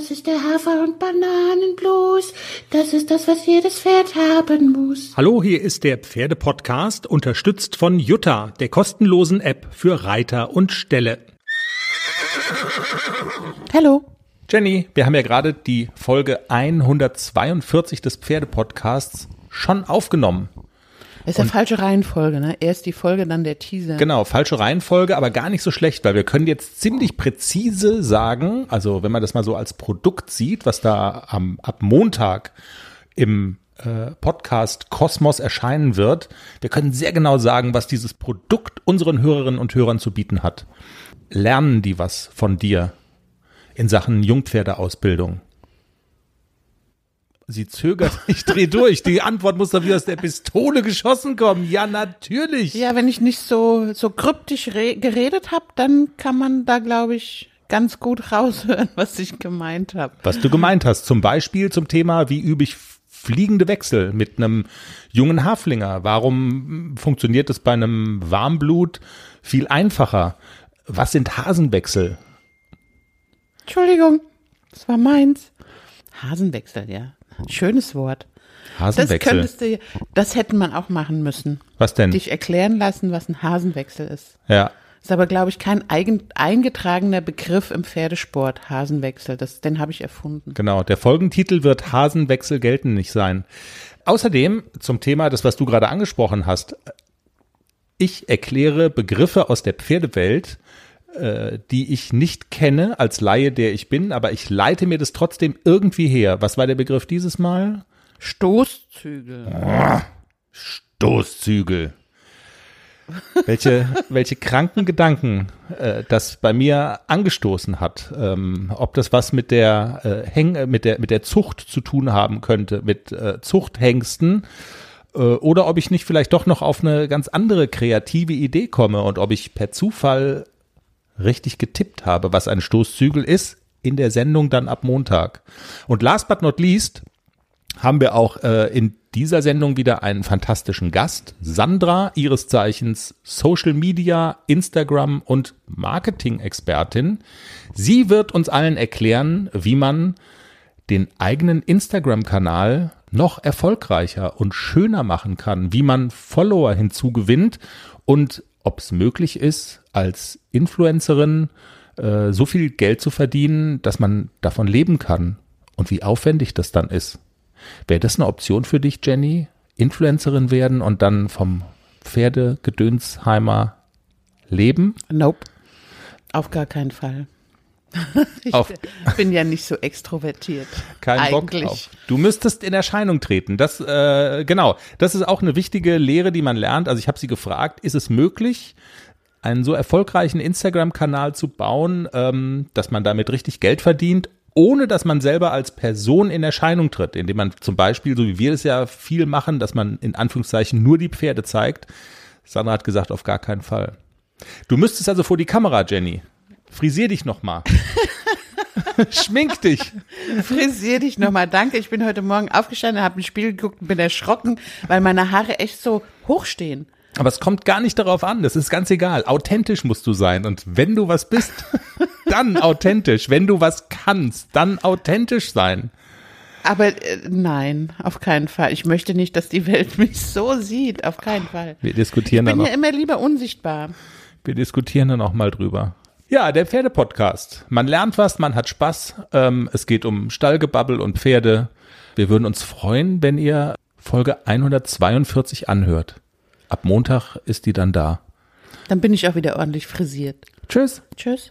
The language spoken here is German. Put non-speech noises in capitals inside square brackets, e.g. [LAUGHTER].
Das ist der Hafer- und Bananenblues. Das ist das, was jedes Pferd haben muss. Hallo, hier ist der Pferdepodcast, unterstützt von Jutta, der kostenlosen App für Reiter und Ställe. Hallo. Jenny, wir haben ja gerade die Folge 142 des Pferdepodcasts schon aufgenommen. Das ist ja falsche Reihenfolge, ne? Erst die Folge, dann der Teaser. Genau, falsche Reihenfolge, aber gar nicht so schlecht, weil wir können jetzt ziemlich präzise sagen, also wenn man das mal so als Produkt sieht, was da am, ab Montag im äh, Podcast Kosmos erscheinen wird, wir können sehr genau sagen, was dieses Produkt unseren Hörerinnen und Hörern zu bieten hat. Lernen die was von dir in Sachen Jungpferdeausbildung? Sie zögert, [LAUGHS] ich drehe durch. Die Antwort muss doch wie aus der Pistole geschossen kommen. Ja, natürlich. Ja, wenn ich nicht so, so kryptisch geredet habe, dann kann man da, glaube ich, ganz gut [LAUGHS] raushören, was ich gemeint habe. Was du gemeint hast. Zum Beispiel zum Thema, wie übe ich fliegende Wechsel mit einem jungen Haflinger? Warum funktioniert es bei einem Warmblut viel einfacher? Was sind Hasenwechsel? Entschuldigung, das war meins. Hasenwechsel, ja. Schönes Wort. Hasenwechsel. Das könntest du, das hätten man auch machen müssen. Was denn? Dich erklären lassen, was ein Hasenwechsel ist. Ja. Ist aber, glaube ich, kein eigen, eingetragener Begriff im Pferdesport, Hasenwechsel. Das, den habe ich erfunden. Genau. Der Folgentitel wird Hasenwechsel gelten nicht sein. Außerdem zum Thema, das, was du gerade angesprochen hast. Ich erkläre Begriffe aus der Pferdewelt, die ich nicht kenne als Laie, der ich bin, aber ich leite mir das trotzdem irgendwie her. Was war der Begriff dieses Mal? Stoßzügel. Stoßzügel. welche, [LAUGHS] welche kranken Gedanken äh, das bei mir angestoßen hat. Ähm, ob das was mit der, äh, Häng, äh, mit der, mit der Zucht zu tun haben könnte, mit äh, Zuchthengsten. Äh, oder ob ich nicht vielleicht doch noch auf eine ganz andere kreative Idee komme und ob ich per Zufall richtig getippt habe, was ein Stoßzügel ist, in der Sendung dann ab Montag. Und last but not least haben wir auch äh, in dieser Sendung wieder einen fantastischen Gast, Sandra, ihres Zeichens Social Media, Instagram und Marketing-Expertin. Sie wird uns allen erklären, wie man den eigenen Instagram-Kanal noch erfolgreicher und schöner machen kann, wie man Follower hinzugewinnt und ob es möglich ist, als Influencerin äh, so viel Geld zu verdienen, dass man davon leben kann und wie aufwendig das dann ist. Wäre das eine Option für dich, Jenny? Influencerin werden und dann vom Pferdegedönsheimer leben? Nope. Auf gar keinen Fall. [LAUGHS] Ich Auf- bin ja nicht so extrovertiert. Kein Eigentlich. Bock drauf. Du müsstest in Erscheinung treten. Das äh, genau. Das ist auch eine wichtige Lehre, die man lernt. Also ich habe sie gefragt: Ist es möglich, einen so erfolgreichen Instagram-Kanal zu bauen, ähm, dass man damit richtig Geld verdient, ohne dass man selber als Person in Erscheinung tritt, indem man zum Beispiel, so wie wir es ja viel machen, dass man in Anführungszeichen nur die Pferde zeigt. Sandra hat gesagt, auf gar keinen Fall. Du müsstest also vor die Kamera, Jenny. Frisier dich noch mal. [LAUGHS] Schmink dich. Frisier dich nochmal. Danke. Ich bin heute Morgen aufgestanden, habe ein Spiel geguckt und bin erschrocken, weil meine Haare echt so hoch stehen. Aber es kommt gar nicht darauf an, das ist ganz egal. Authentisch musst du sein. Und wenn du was bist, [LAUGHS] dann authentisch. Wenn du was kannst, dann authentisch sein. Aber äh, nein, auf keinen Fall. Ich möchte nicht, dass die Welt [LAUGHS] mich so sieht. Auf keinen Fall. Wir diskutieren Ich dann bin noch, ja immer lieber unsichtbar. wir diskutieren dann auch mal drüber. Ja, der Pferdepodcast. Man lernt was, man hat Spaß. Ähm, es geht um Stallgebabbel und Pferde. Wir würden uns freuen, wenn ihr Folge 142 anhört. Ab Montag ist die dann da. Dann bin ich auch wieder ordentlich frisiert. Tschüss. Tschüss.